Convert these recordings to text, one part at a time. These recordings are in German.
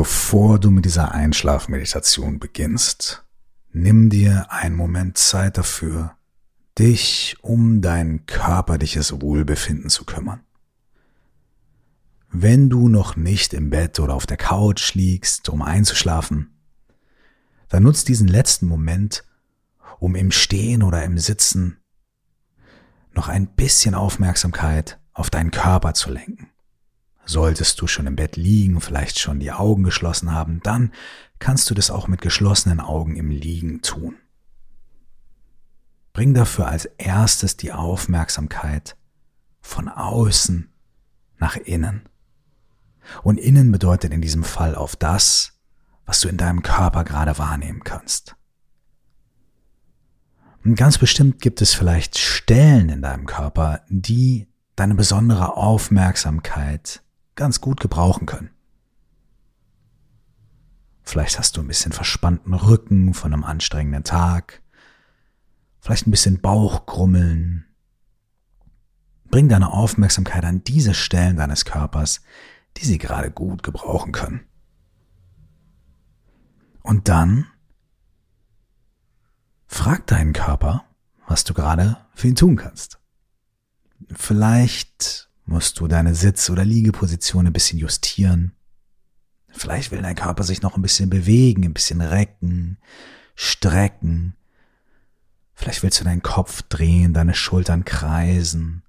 Bevor du mit dieser Einschlafmeditation beginnst, nimm dir einen Moment Zeit dafür, dich um dein körperliches Wohlbefinden zu kümmern. Wenn du noch nicht im Bett oder auf der Couch liegst, um einzuschlafen, dann nutz diesen letzten Moment, um im Stehen oder im Sitzen noch ein bisschen Aufmerksamkeit auf deinen Körper zu lenken. Solltest du schon im Bett liegen, vielleicht schon die Augen geschlossen haben, dann kannst du das auch mit geschlossenen Augen im Liegen tun. Bring dafür als erstes die Aufmerksamkeit von außen nach innen. Und innen bedeutet in diesem Fall auf das, was du in deinem Körper gerade wahrnehmen kannst. Und ganz bestimmt gibt es vielleicht Stellen in deinem Körper, die deine besondere Aufmerksamkeit ganz gut gebrauchen können. Vielleicht hast du ein bisschen verspannten Rücken von einem anstrengenden Tag, vielleicht ein bisschen Bauchgrummeln. Bring deine Aufmerksamkeit an diese Stellen deines Körpers, die sie gerade gut gebrauchen können. Und dann frag deinen Körper, was du gerade für ihn tun kannst. Vielleicht musst du deine Sitz- oder Liegeposition ein bisschen justieren. Vielleicht will dein Körper sich noch ein bisschen bewegen, ein bisschen recken, strecken. Vielleicht willst du deinen Kopf drehen, deine Schultern kreisen.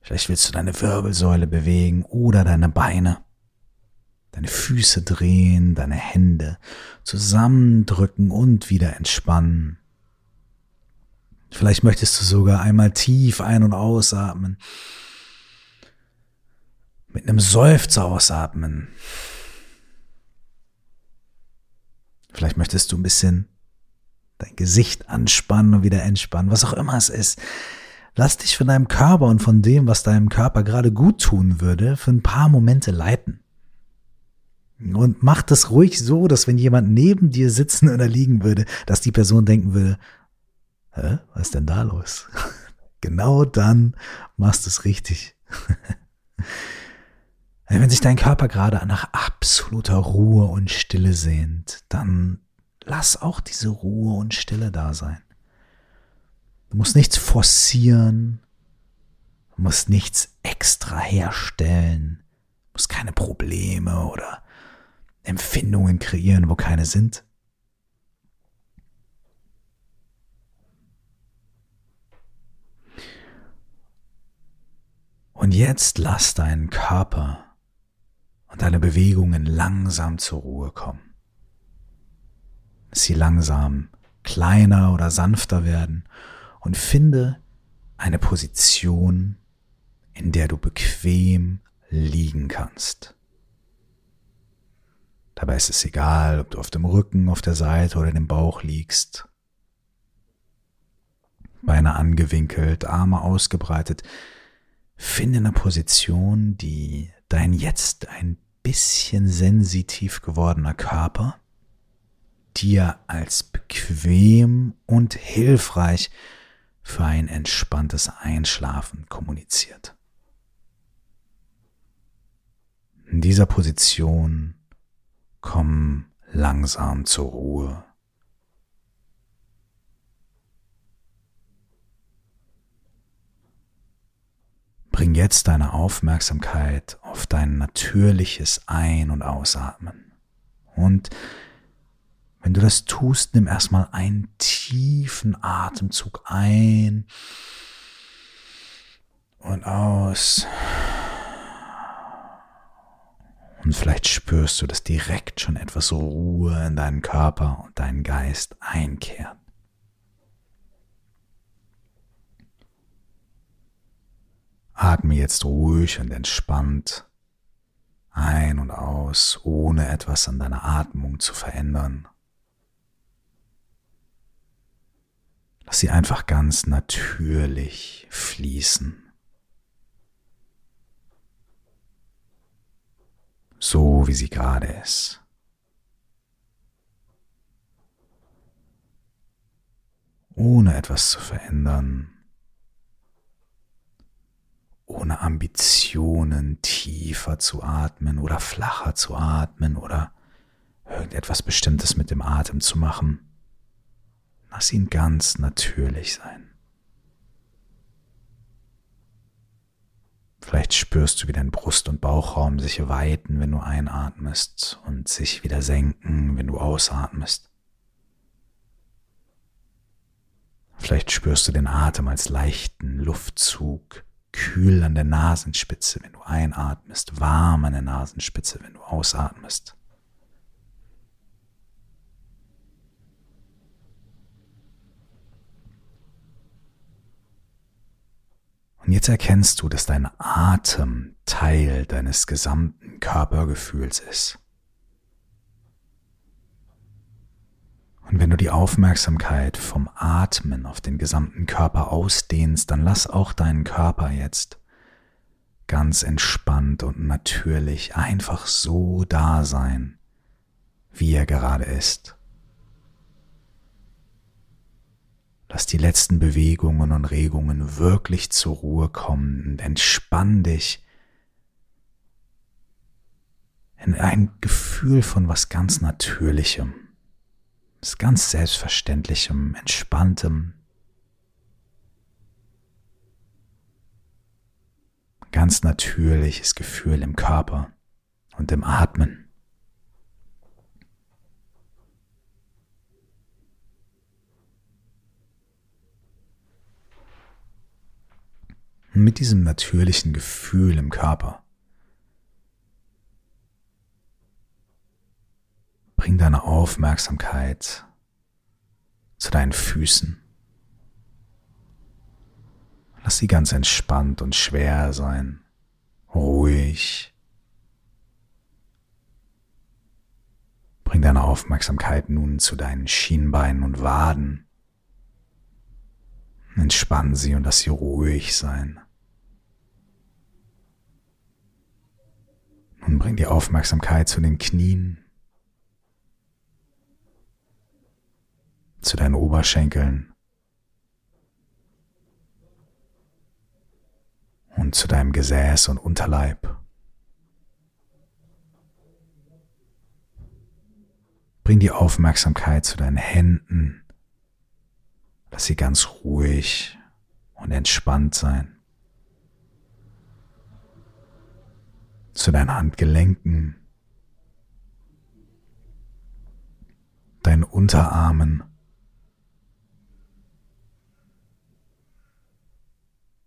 Vielleicht willst du deine Wirbelsäule bewegen oder deine Beine. Deine Füße drehen, deine Hände zusammendrücken und wieder entspannen. Vielleicht möchtest du sogar einmal tief ein- und ausatmen mit einem Seufzer ausatmen. Vielleicht möchtest du ein bisschen dein Gesicht anspannen und wieder entspannen, was auch immer es ist. Lass dich von deinem Körper und von dem, was deinem Körper gerade gut tun würde, für ein paar Momente leiten. Und mach das ruhig so, dass wenn jemand neben dir sitzen oder liegen würde, dass die Person denken würde, Hä, was ist denn da los? genau dann machst du es richtig. Wenn sich dein Körper gerade nach absoluter Ruhe und Stille sehnt, dann lass auch diese Ruhe und Stille da sein. Du musst nichts forcieren, du musst nichts extra herstellen, du musst keine Probleme oder Empfindungen kreieren, wo keine sind. Und jetzt lass deinen Körper und deine Bewegungen langsam zur Ruhe kommen. Sie langsam kleiner oder sanfter werden und finde eine Position, in der du bequem liegen kannst. Dabei ist es egal, ob du auf dem Rücken, auf der Seite oder dem Bauch liegst. Beine angewinkelt, Arme ausgebreitet. Finde eine Position, die dein jetzt ein bisschen sensitiv gewordener Körper dir als bequem und hilfreich für ein entspanntes Einschlafen kommuniziert. In dieser Position komm langsam zur Ruhe. Bring jetzt deine Aufmerksamkeit auf dein natürliches Ein- und Ausatmen. Und wenn du das tust, nimm erstmal einen tiefen Atemzug ein und aus. Und vielleicht spürst du, dass direkt schon etwas Ruhe in deinen Körper und deinen Geist einkehrt. Atme jetzt ruhig und entspannt ein und aus, ohne etwas an deiner Atmung zu verändern. Lass sie einfach ganz natürlich fließen. So wie sie gerade ist. Ohne etwas zu verändern ohne Ambitionen tiefer zu atmen oder flacher zu atmen oder irgendetwas Bestimmtes mit dem Atem zu machen. Lass ihn ganz natürlich sein. Vielleicht spürst du, wie dein Brust- und Bauchraum sich weiten, wenn du einatmest und sich wieder senken, wenn du ausatmest. Vielleicht spürst du den Atem als leichten Luftzug, kühl an der Nasenspitze, wenn du einatmest, warm an der Nasenspitze, wenn du ausatmest. Und jetzt erkennst du, dass dein Atem Teil deines gesamten Körpergefühls ist. Und wenn du die Aufmerksamkeit vom Atmen auf den gesamten Körper ausdehnst, dann lass auch deinen Körper jetzt ganz entspannt und natürlich einfach so da sein, wie er gerade ist. Lass die letzten Bewegungen und Regungen wirklich zur Ruhe kommen und entspann dich in ein Gefühl von was ganz Natürlichem, was ganz Selbstverständlichem, Entspanntem, ganz natürliches Gefühl im Körper und im Atmen. mit diesem natürlichen Gefühl im Körper. Bring deine Aufmerksamkeit zu deinen Füßen. Lass sie ganz entspannt und schwer sein, ruhig. Bring deine Aufmerksamkeit nun zu deinen Schienbeinen und Waden. Entspann sie und lass sie ruhig sein. Nun bring die Aufmerksamkeit zu den Knien, zu deinen Oberschenkeln und zu deinem Gesäß und Unterleib. Bring die Aufmerksamkeit zu deinen Händen, Lass sie ganz ruhig und entspannt sein. Zu deinen Handgelenken, deinen Unterarmen.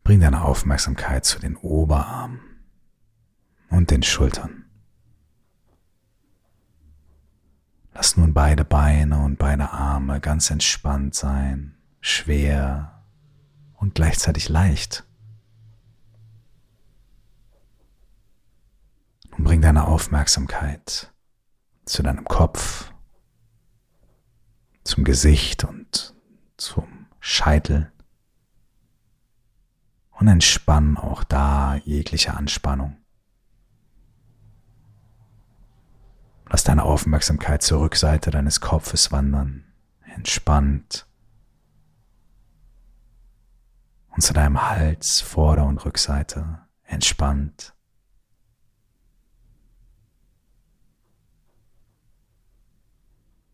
Bring deine Aufmerksamkeit zu den Oberarmen und den Schultern. Lass nun beide Beine und beide Arme ganz entspannt sein schwer und gleichzeitig leicht. Nun bring deine Aufmerksamkeit zu deinem Kopf, zum Gesicht und zum Scheitel und entspann auch da jegliche Anspannung. Lass deine Aufmerksamkeit zur Rückseite deines Kopfes wandern, entspannt und zu deinem Hals, Vorder- und Rückseite entspannt.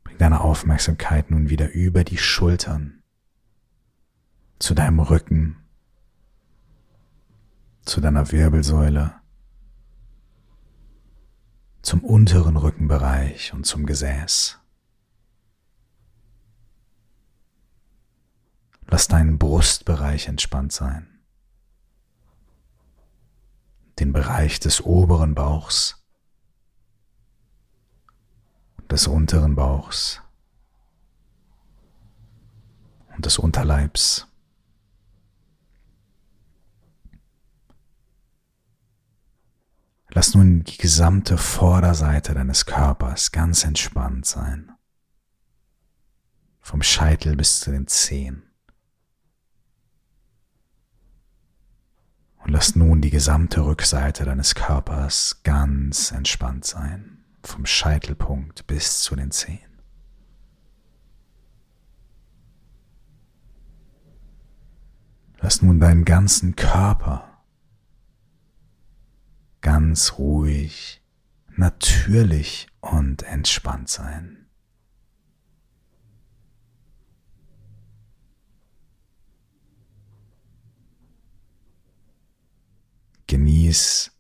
Bring deine Aufmerksamkeit nun wieder über die Schultern zu deinem Rücken, zu deiner Wirbelsäule, zum unteren Rückenbereich und zum Gesäß. Lass deinen Brustbereich entspannt sein. Den Bereich des oberen Bauchs, des unteren Bauchs und des Unterleibs. Lass nun die gesamte Vorderseite deines Körpers ganz entspannt sein. Vom Scheitel bis zu den Zehen. Und lass nun die gesamte Rückseite deines Körpers ganz entspannt sein, vom Scheitelpunkt bis zu den Zehen. Lass nun deinen ganzen Körper ganz ruhig, natürlich und entspannt sein. Genieß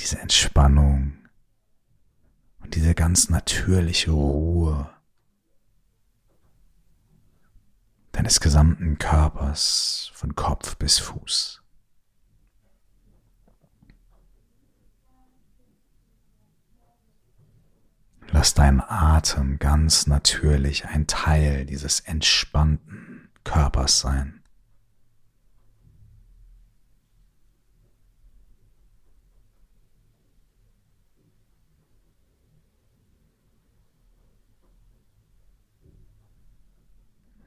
diese Entspannung und diese ganz natürliche Ruhe deines gesamten Körpers von Kopf bis Fuß. Lass deinen Atem ganz natürlich ein Teil dieses entspannten Körpers sein.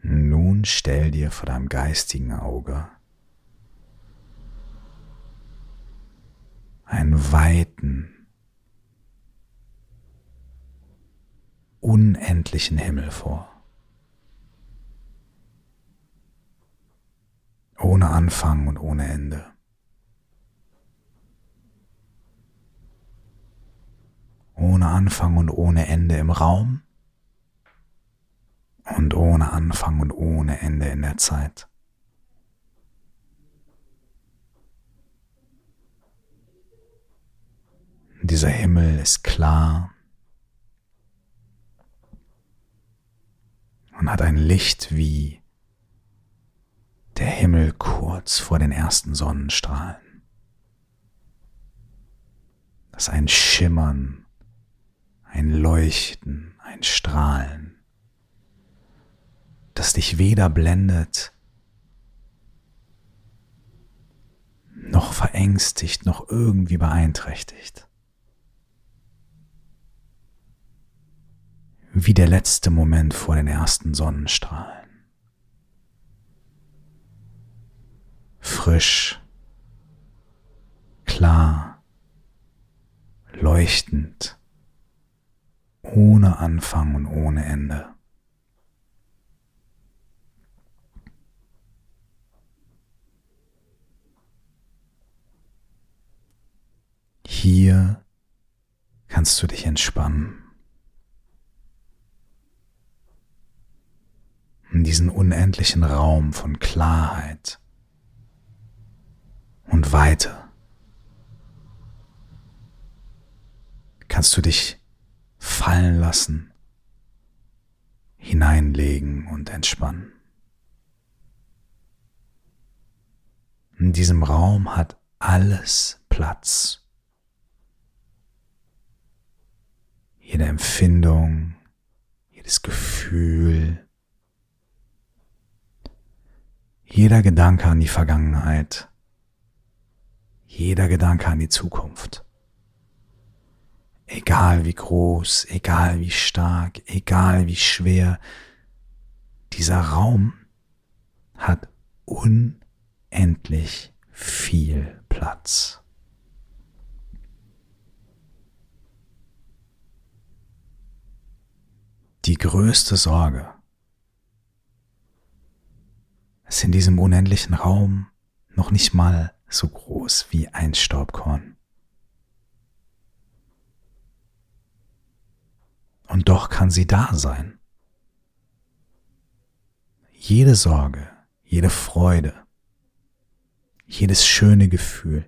Nun stell dir vor deinem geistigen Auge einen weiten, unendlichen Himmel vor. Ohne Anfang und ohne Ende. Ohne Anfang und ohne Ende im Raum und ohne Anfang und ohne Ende in der Zeit. Dieser Himmel ist klar und hat ein Licht wie der Himmel kurz vor den ersten Sonnenstrahlen. Das ein Schimmern, ein Leuchten, ein Strahlen das dich weder blendet, noch verängstigt, noch irgendwie beeinträchtigt. Wie der letzte Moment vor den ersten Sonnenstrahlen. Frisch, klar, leuchtend, ohne Anfang und ohne Ende. Hier kannst du dich entspannen. In diesen unendlichen Raum von Klarheit und Weite kannst du dich fallen lassen, hineinlegen und entspannen. In diesem Raum hat alles Platz. jede Empfindung, jedes Gefühl, jeder Gedanke an die Vergangenheit, jeder Gedanke an die Zukunft. Egal wie groß, egal wie stark, egal wie schwer, dieser Raum hat unendlich viel Platz. die größte Sorge in diesem unendlichen Raum noch nicht mal so groß wie ein Staubkorn. Und doch kann sie da sein. Jede Sorge, jede Freude, jedes schöne Gefühl,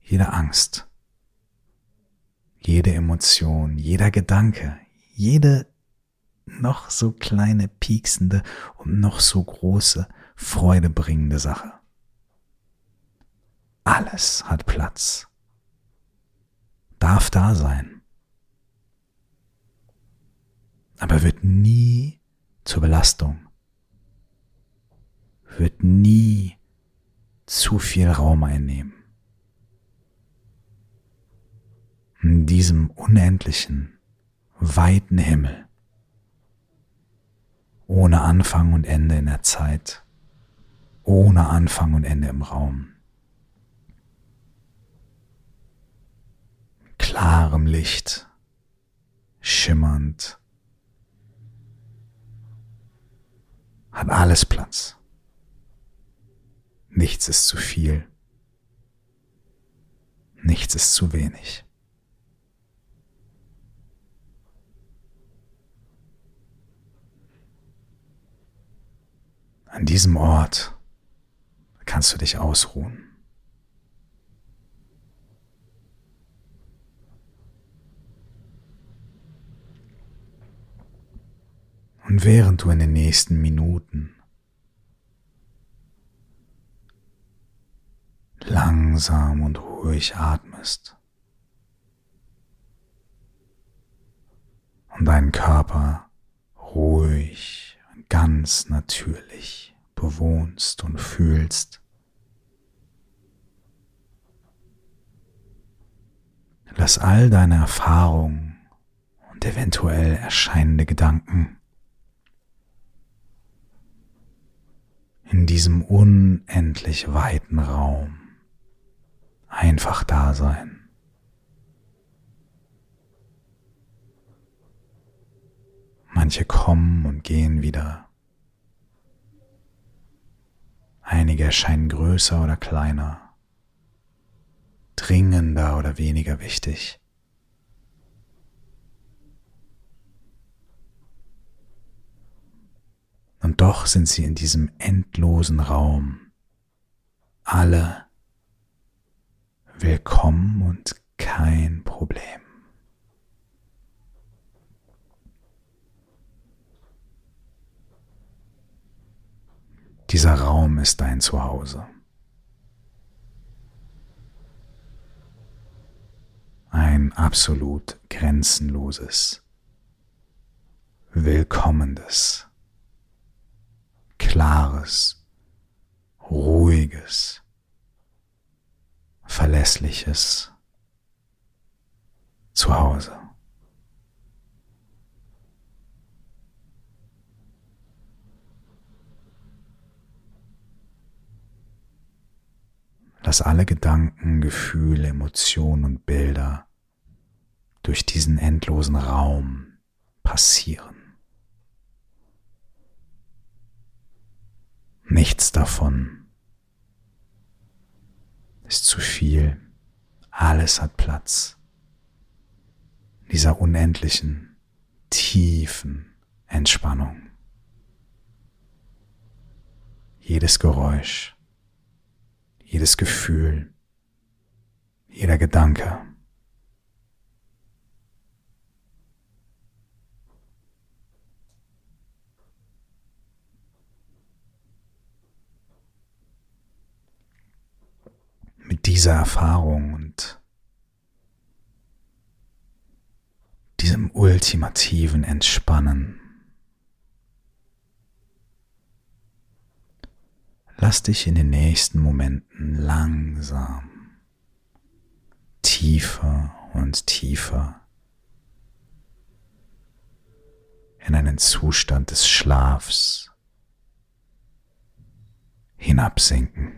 jede Angst, jede Emotion, jeder Gedanke, jede noch so kleine, pieksende und noch so große, freudebringende Sache. Alles hat Platz, darf da sein, aber wird nie zur Belastung, wird nie zu viel Raum einnehmen. In diesem unendlichen, weiten Himmel. Ohne Anfang und Ende in der Zeit, ohne Anfang und Ende im Raum. Klarem Licht, schimmernd, hat alles Platz. Nichts ist zu viel. Nichts ist zu wenig. An diesem Ort kannst du dich ausruhen. Und während du in den nächsten Minuten langsam und ruhig atmest und deinen Körper ruhig und ganz natürlich bewohnst und fühlst, lass all deine Erfahrungen und eventuell erscheinende Gedanken in diesem unendlich weiten Raum einfach da sein. Manche kommen und gehen wieder. Einige erscheinen größer oder kleiner, dringender oder weniger wichtig. Und doch sind sie in diesem endlosen Raum alle willkommen und kein Problem. Dieser Raum ist dein Zuhause. Ein absolut grenzenloses, willkommendes klares, ruhiges, verlässliches Zuhause. Lass alle Gedanken, Gefühle, Emotionen und Bilder durch diesen endlosen Raum passieren. Nichts davon ist zu viel. Alles hat Platz. Dieser unendlichen, tiefen Entspannung. Jedes Geräusch, jedes Gefühl, jeder Gedanke mit dieser Erfahrung und diesem ultimativen Entspannen. Lass dich in den nächsten Momenten langsam tiefer und tiefer in einen Zustand des Schlafs hinabsinken.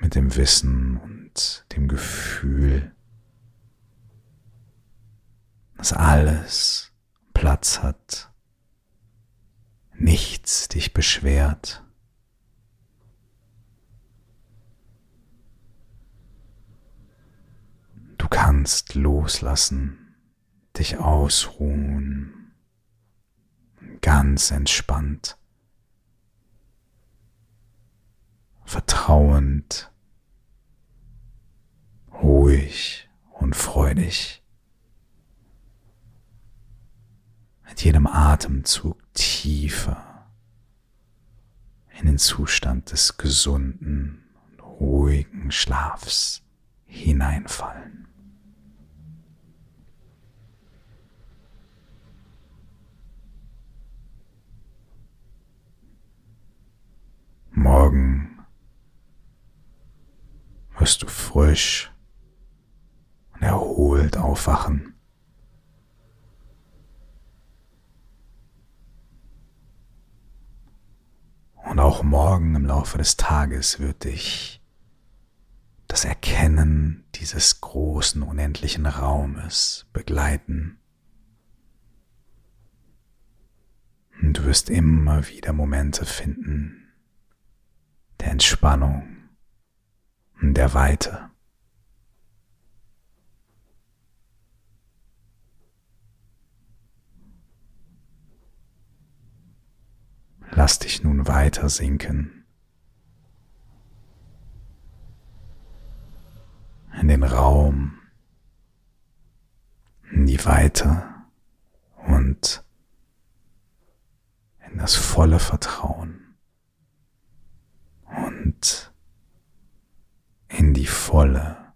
mit dem Wissen und dem Gefühl, dass alles Platz hat, nichts dich beschwert. Du kannst loslassen, dich ausruhen, ganz entspannt, vertrauend ruhig und freudig. Mit jedem Atemzug tiefer in den Zustand des gesunden und ruhigen Schlafs hineinfallen. Morgen wirst du frisch erholt aufwachen. Und auch morgen im Laufe des Tages wird dich das Erkennen dieses großen, unendlichen Raumes begleiten. Und du wirst immer wieder Momente finden der Entspannung, der Weite. Lass dich nun weiter sinken. In den Raum, in die Weite und in das volle Vertrauen und in die volle